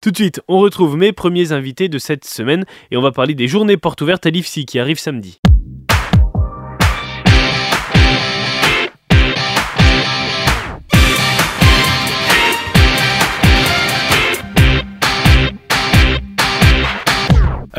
Tout de suite, on retrouve mes premiers invités de cette semaine et on va parler des journées portes ouvertes à l'IFSI qui arrivent samedi.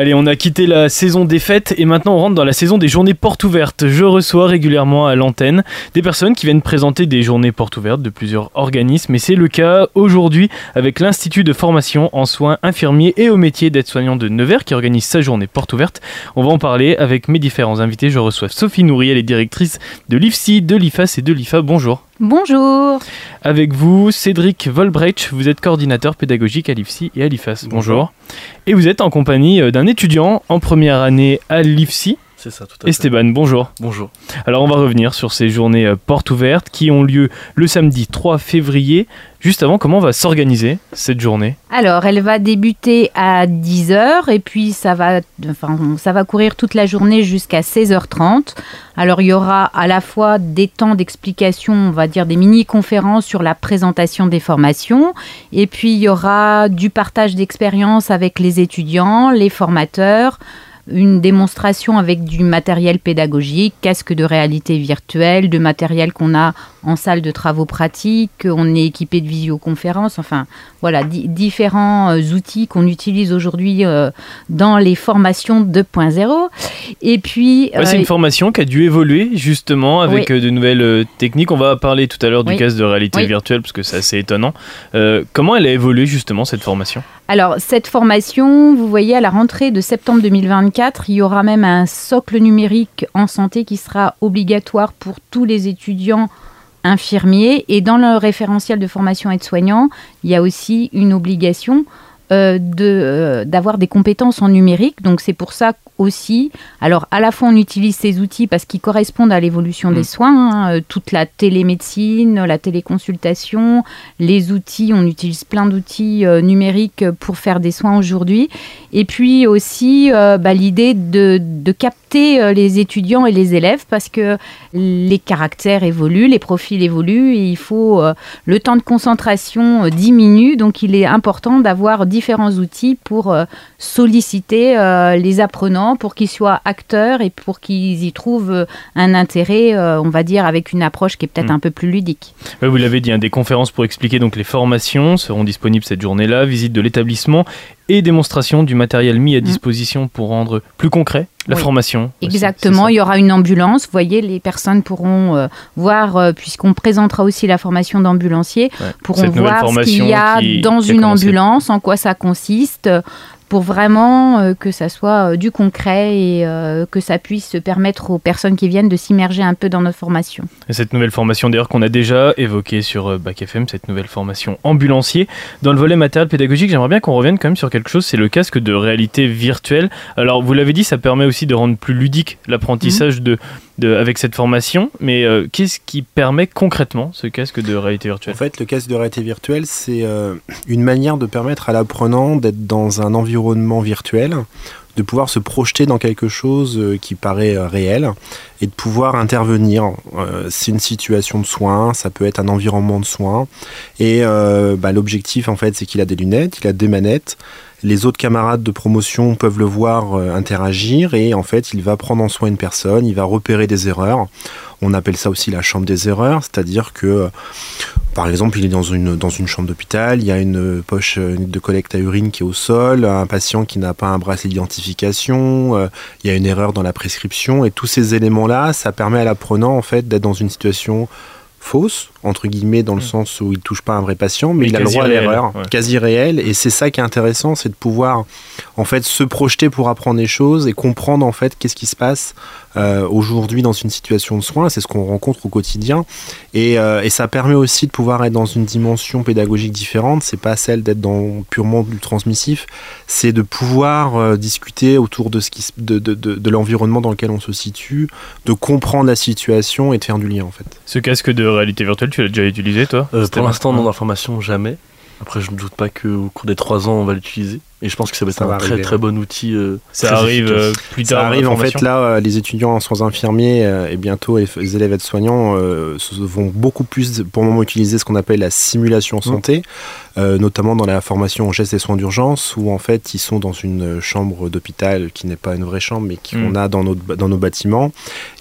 Allez, on a quitté la saison des fêtes et maintenant on rentre dans la saison des journées portes ouvertes. Je reçois régulièrement à l'antenne des personnes qui viennent présenter des journées portes ouvertes de plusieurs organismes et c'est le cas aujourd'hui avec l'Institut de formation en soins infirmiers et au métier d'aide-soignant de Nevers qui organise sa journée porte ouverte. On va en parler avec mes différents invités. Je reçois Sophie Nourrier, elle est directrice de l'IFSI, de l'IFAS et de l'IFA. Bonjour. Bonjour. Avec vous, Cédric Volbrecht, vous êtes coordinateur pédagogique à l'IFSI et à l'IFAS. Bonjour. Et vous êtes en compagnie euh, d'un étudiant en première année à l'IFSI. C'est ça, tout à fait. Esteban, bonjour. Bonjour. Alors on va revenir sur ces journées euh, portes ouvertes qui ont lieu le samedi 3 février. Juste avant, comment va s'organiser cette journée? Alors, elle va débuter à 10h et puis ça va, enfin, ça va courir toute la journée jusqu'à 16h30. Alors, il y aura à la fois des temps d'explication, on va dire des mini-conférences sur la présentation des formations, et puis il y aura du partage d'expériences avec les étudiants, les formateurs, une démonstration avec du matériel pédagogique, casque de réalité virtuelle, de matériel qu'on a en salle de travaux pratiques, on est équipé de visioconférences, enfin voilà, différents euh, outils qu'on utilise aujourd'hui euh, dans les formations 2.0. Et puis... c'est une euh, formation qui a dû évoluer justement avec de nouvelles techniques. On va parler tout à l'heure du casque de réalité virtuelle parce que c'est assez étonnant. comment elle a évolué justement cette formation? Alors, cette formation, vous voyez, à la rentrée de septembre 2024, il y aura même un socle numérique en santé qui sera obligatoire pour tous les étudiants infirmiers. Et dans le référentiel de formation aide-soignant, il y a aussi une obligation euh, euh, d'avoir des compétences en numérique. Donc c'est pour ça aussi, alors à la fois on utilise ces outils parce qu'ils correspondent à l'évolution des mm. soins, hein, euh, toute la télémédecine, la téléconsultation, les outils, on utilise plein d'outils numériques pour faire des soins aujourd'hui. Et puis aussi bah, l'idée de, de, capter les étudiants et les élèves parce que les caractères évoluent, les profils évoluent et il faut le temps de concentration diminue, donc il est important d'avoir différents outils pour euh, solliciter euh, les apprenants, pour qu'ils soient acteurs et pour qu'ils y trouvent euh, un intérêt, on va dire, avec une approche qui est peut-être mm. un peu plus ludique. vous l'avez dit, hein, des conférences pour expliquer donc les formations seront disponibles cette journée-là, visite de l'établissement et démonstration du matériel mis à mm. disposition pour rendre plus concret la formation. Exactement, il y aura une ambulance. Vous voyez, les personnes pourront euh, voir, euh, puisqu'on présentera aussi la formation d'ambulancier, pourront voir ce qu'il y a dans une ambulance, en quoi ça consiste, pour vraiment euh, que ça soit euh, du concret et euh, que ça puisse permettre aux personnes qui viennent de s'immerger un peu dans notre formation. Et cette nouvelle formation d'ailleurs qu'on a déjà évoquée sur Bac FM, cette nouvelle formation ambulancier. Dans le volet matériel pédagogique, j'aimerais bien qu'on revienne quand même sur quelque chose, c'est le casque de réalité virtuelle. Alors vous l'avez dit, ça permet aussi de rendre plus ludique l'apprentissage de avec cette formation, mais euh, qu'est-ce qui permet concrètement ce casque de réalité virtuelle? En fait, le casque de réalité virtuelle, c'est euh, une manière de permettre à l'apprenant d'être dans un environnement virtuel, de pouvoir se projeter dans quelque chose euh, qui paraît réel et de pouvoir intervenir. c'est une situation de soins, ça peut être un environnement de soins, et bah, l'objectif en fait, c'est qu'il a des lunettes, il a des manettes les autres camarades de promotion peuvent le voir euh, interagir et en fait il va prendre en soin une personne, il va repérer des erreurs. On appelle ça aussi la chambre des erreurs, c'est-à-dire que euh, par exemple il est dans une, chambre d'hôpital, il y a une poche de collecte à urine qui est au sol, un patient qui n'a pas un bracelet d'identification, euh, il y a une erreur dans la prescription et tous ces éléments-là, ça permet à l'apprenant en fait d'être dans une situation fausse, entre guillemets, dans le mm. sens où il touche pas un vrai patient, mais, il a le droit à l'erreur, quasi réelle. Et c'est ça qui est intéressant, c'est de pouvoir en fait se projeter pour apprendre des choses et comprendre en fait qu'est-ce qui se passe euh, aujourd'hui dans une situation de soins. C'est ce qu'on rencontre au quotidien. Et, euh, et, ça permet aussi de pouvoir être dans une dimension pédagogique différente. C'est pas celle d'être dans purement du transmissif, c'est de pouvoir euh, discuter autour de ce qui, de, de, de, de l'environnement dans lequel on se situe, de comprendre la situation et de faire du lien en fait. Ce casque de réalité virtuelle, tu l'as déjà utilisé toi Pour l'instant, non, dans la formation, jamais. Après, je ne doute pas qu'au cours des trois ans, on va l'utiliser. Et je pense que ça va être Ça un va très arriver. très bon outil. euh, Ça arrive efficace. euh, plus tard. Ça arrive en fait là, euh, les étudiants en soins infirmiers euh, et bientôt les, élèves aides-soignants euh, vont beaucoup plus pour le moment utiliser ce qu'on appelle la simulation Mmh. santé, euh, notamment dans la formation en gestes et soins d'urgence où en fait ils sont dans une chambre d'hôpital qui n'est pas une vraie chambre mais qu'on Mm. a dans nos, dans nos bâtiments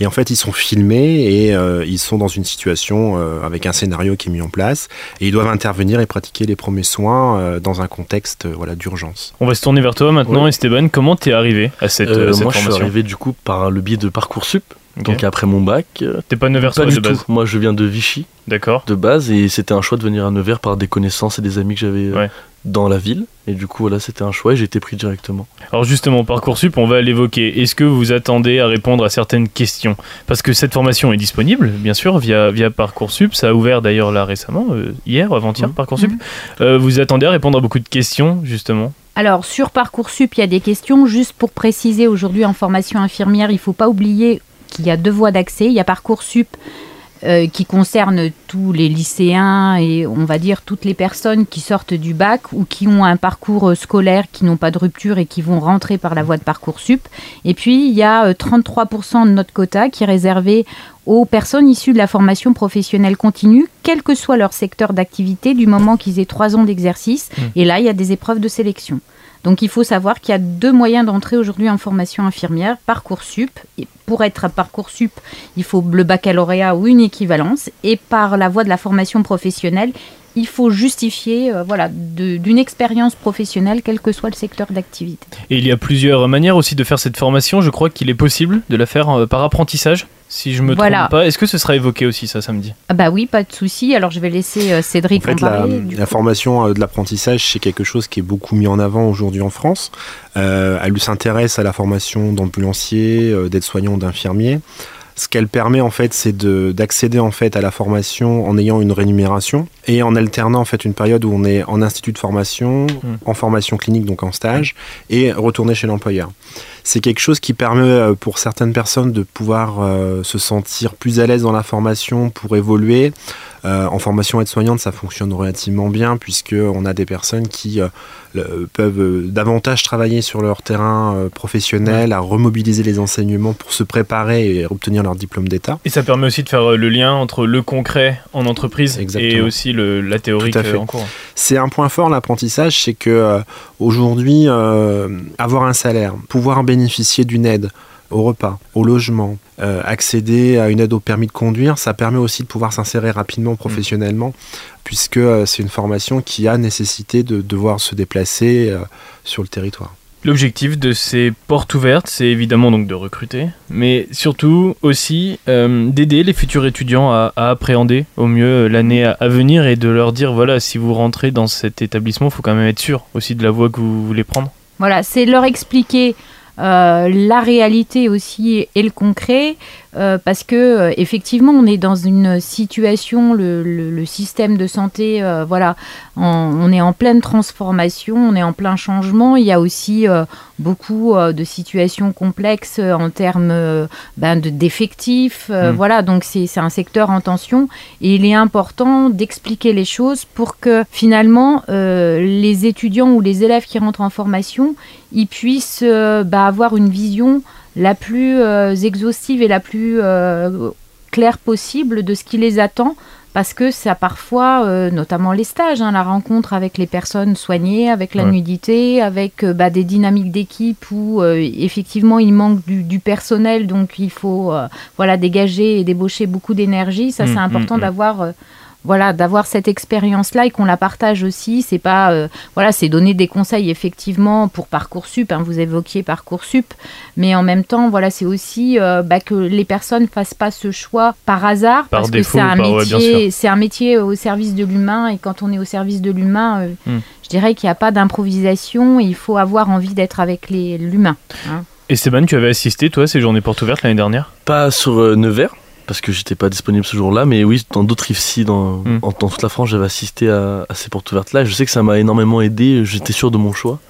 et en fait ils sont filmés et euh, ils sont dans une situation euh, avec un scénario qui est mis en place et ils doivent intervenir et pratiquer les premiers soins euh, dans un contexte euh, voilà d'urgence. On va se tourner vers toi maintenant. Esteban. Comment t'es arrivé à cette, cette moi, je suis formation arrivé du coup par le biais de Parcoursup. Donc après mon bac, euh, T'es pas Nevers pas de base. Moi, je viens de Vichy D'accord. de base et c'était un choix de venir à Nevers par des connaissances et des amis que j'avais euh, Ouais. dans la ville. Et du coup, voilà, c'était un choix et j'ai été pris directement. Alors justement, Parcoursup, on va l'évoquer. Est-ce que vous attendez à répondre à certaines questions? Parce que cette formation est disponible, bien sûr, via, via Parcoursup. Ça a ouvert d'ailleurs là récemment, euh, hier, avant-hier, Mhm. Parcoursup. Mhm. Euh, vous attendez à répondre à beaucoup de questions, justement? Alors, sur Parcoursup, il y a des questions. Juste pour préciser, aujourd'hui, en formation infirmière, il ne faut pas oublier qu'il y a deux voies d'accès. Il y a Parcoursup euh, qui concerne tous les lycéens et on va dire toutes les personnes qui sortent du bac ou qui ont un parcours euh, scolaire qui n'ont pas de rupture et qui vont rentrer par la voie de Parcoursup. Et puis, il y a euh, 33% de notre quota qui est réservé aux personnes issues de la formation professionnelle continue, quel que soit leur secteur d'activité, du moment qu'ils aient trois ans d'exercice. Mmh. Et là, il y a des épreuves de sélection. Donc il faut savoir qu'il y a deux moyens d'entrer aujourd'hui en formation infirmière, Parcoursup. Et pour être à Parcoursup, il faut le baccalauréat ou une équivalence. Et par la voie de la formation professionnelle, il faut justifier euh, voilà, d'une expérience professionnelle, quel que soit le secteur d'activité. Et il y a plusieurs manières aussi de faire cette formation. Je crois qu'il est possible de la faire euh, par apprentissage, si je me Voilà. trompe pas. Est-ce que ce sera évoqué aussi ça samedi Ah bah oui, pas de souci. Alors je vais laisser euh, Cédric en, fait, parler. la formation euh, de l'apprentissage, c'est quelque chose qui est beaucoup mis en avant aujourd'hui en France. Euh, elle s'intéresse à la formation d'ambulanciers, euh, d'aides-soignants, d'infirmiers. Ce qu'elle permet en fait, c'est de- d'accéder en fait à la formation en ayant une rémunération et en alternant en fait une période où on est en institut de formation, en formation clinique donc en stage et retourner chez l'employeur. C'est quelque chose qui permet euh, pour certaines personnes de pouvoir euh, se sentir plus à l'aise dans la formation pour évoluer. Euh, en formation aide-soignante, ça fonctionne relativement bien puisque on a des personnes qui euh, le- peuvent davantage travailler sur leur terrain professionnel, à remobiliser les enseignements pour se préparer et obtenir leur diplôme d'État. Et ça permet aussi de faire le lien entre le concret en entreprise et aussi le, la théorie en cours. C'est un point fort l'apprentissage, c'est que euh, aujourd'hui, euh, avoir un salaire, pouvoir bénéficier d'une aide au repas, au logement, euh, accéder à une aide au permis de conduire, ça permet aussi de pouvoir s'insérer rapidement professionnellement, puisque c'est une formation qui a nécessité de devoir se déplacer euh, sur le territoire. L'objectif de ces portes ouvertes, c'est évidemment donc de recruter, mais surtout aussi euh, d'aider les futurs étudiants à, appréhender au mieux euh, l'année à, à venir et de leur dire voilà, si vous rentrez dans cet établissement, il faut quand même être sûr aussi de la voie que vous voulez prendre. Voilà, c'est leur expliquer euh, la réalité aussi et le concret, euh, parce que euh, effectivement, on est dans une situation, le, le- le système de santé, euh, voilà, on, on est en pleine transformation, on est en plein changement. Il y a aussi beaucoup de situations complexes en termes ben, de d'effectifs, Mm. voilà, donc c'est un secteur en tension et il est important d'expliquer les choses pour que finalement les étudiants ou les élèves qui rentrent en formation ils puissent bah, avoir une vision la plus euh, exhaustive et la plus euh, claire possible de ce qui les attend. Parce que ça parfois, euh, notamment les stages, hein, la rencontre avec les personnes soignées, avec la Ouais. nudité, avec euh, bah, des dynamiques d'équipe où euh, effectivement il manque du, du personnel, donc il faut voilà dégager et débaucher beaucoup d'énergie. Ça, Mm, c'est important mm, mm. d'avoir voilà d'avoir cette expérience là et qu'on la partage aussi. C'est pas euh, voilà c'est donner des conseils effectivement pour parcoursup hein, vous évoquiez parcoursup. Mais en même temps voilà c'est aussi euh, bah, que les personnes fassent pas ce choix par hasard Par parce défaut, que c'est un par- ouais, bien métier c'est un métier au service de l'humain. Et quand on est au service de l'humain euh, Hmm. je dirais qu'il n'y a pas d'improvisation. Et il faut avoir envie d'être avec les- l'humain hein. Esteban, tu avais assisté toi à ces journées portes ouvertes l'année dernière? Pas sur euh, Nevers, parce que j'étais pas disponible ce jour-là, mais oui, dans d'autres IFSI, dans, Mm. en- dans toute la France, j'avais assisté à, à ces portes ouvertes-là. Je sais que ça m'a énormément aidé, j'étais sûr de mon choix,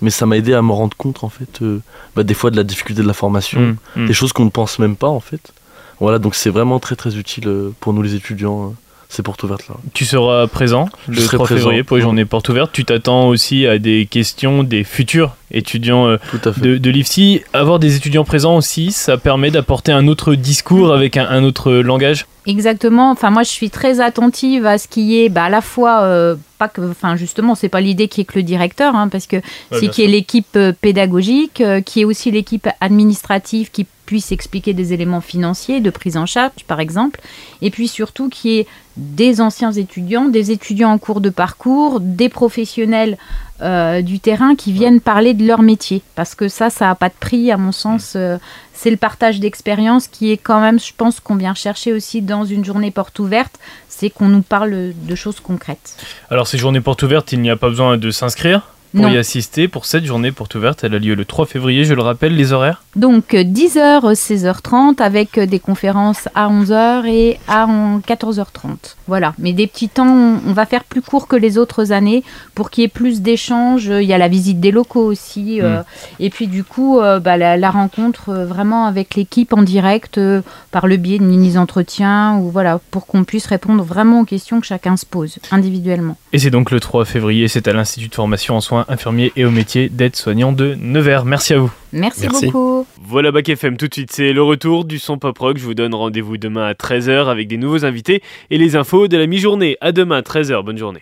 mais ça m'a aidé à me rendre compte, en fait, euh, bah, des fois de la difficulté de la formation, Mm, mm. des choses qu'on ne pense même pas, en fait. Voilà, donc c'est vraiment très très utile euh, pour nous les étudiants euh, ces portes ouvertes là. Tu seras présent le serai 3 présent. février pour les journées portes ouvertes. Tu t'attends aussi à des questions des futurs étudiants euh, de, de l'IFSI. Avoir des étudiants présents aussi, ça permet d'apporter un autre discours avec un, un autre langage? Exactement. Enfin, moi, je suis très attentive à ce qui est, bah, à la fois, euh, pas que, enfin, justement, c'est pas l'idée qui est que le directeur, hein, parce que c'est bien qui est l'équipe euh, pédagogique, euh, qui est aussi l'équipe administrative qui puisse expliquer des éléments financiers de prise en charge, par exemple, et puis surtout qui est des anciens étudiants, des étudiants en cours de parcours, des professionnels euh, du terrain qui viennent parler de leur métier, parce que ça, ça n'a pas de prix, à mon sens. euh, c'est le partage d'expérience qui est quand même, je pense, qu'on vient chercher aussi dans une journée porte ouverte, c'est qu'on nous parle de choses concrètes. Alors, ces journées portes ouvertes, il n'y a pas besoin de s'inscrire pour Non. y assister. Pour cette journée porte ouverte, elle a lieu le 3 février, je le rappelle, les horaires. Donc euh, 10h, 16h30 avec euh, des conférences à 11h et à en- 14h30. Voilà, mais des petits temps, on va faire plus court que les autres années pour qu'il y ait plus d'échanges. Il y a la visite des locaux aussi. euh, et puis du coup, euh, bah, la, la rencontre euh, vraiment avec l'équipe en direct euh, par le biais de mini-entretiens ou voilà, pour qu'on puisse répondre vraiment aux questions que chacun se pose individuellement. Et c'est donc le 3 février, c'est à l'Institut de formation en soins infirmiers et au métier d'aide-soignant de Nevers. Merci à vous. Merci, Merci. beaucoup. Voilà Bac FM, tout de suite c'est le retour du son pop rock. Je vous donne rendez-vous demain à 13h avec des nouveaux invités et les infos de la mi-journée. À demain 13h, bonne journée.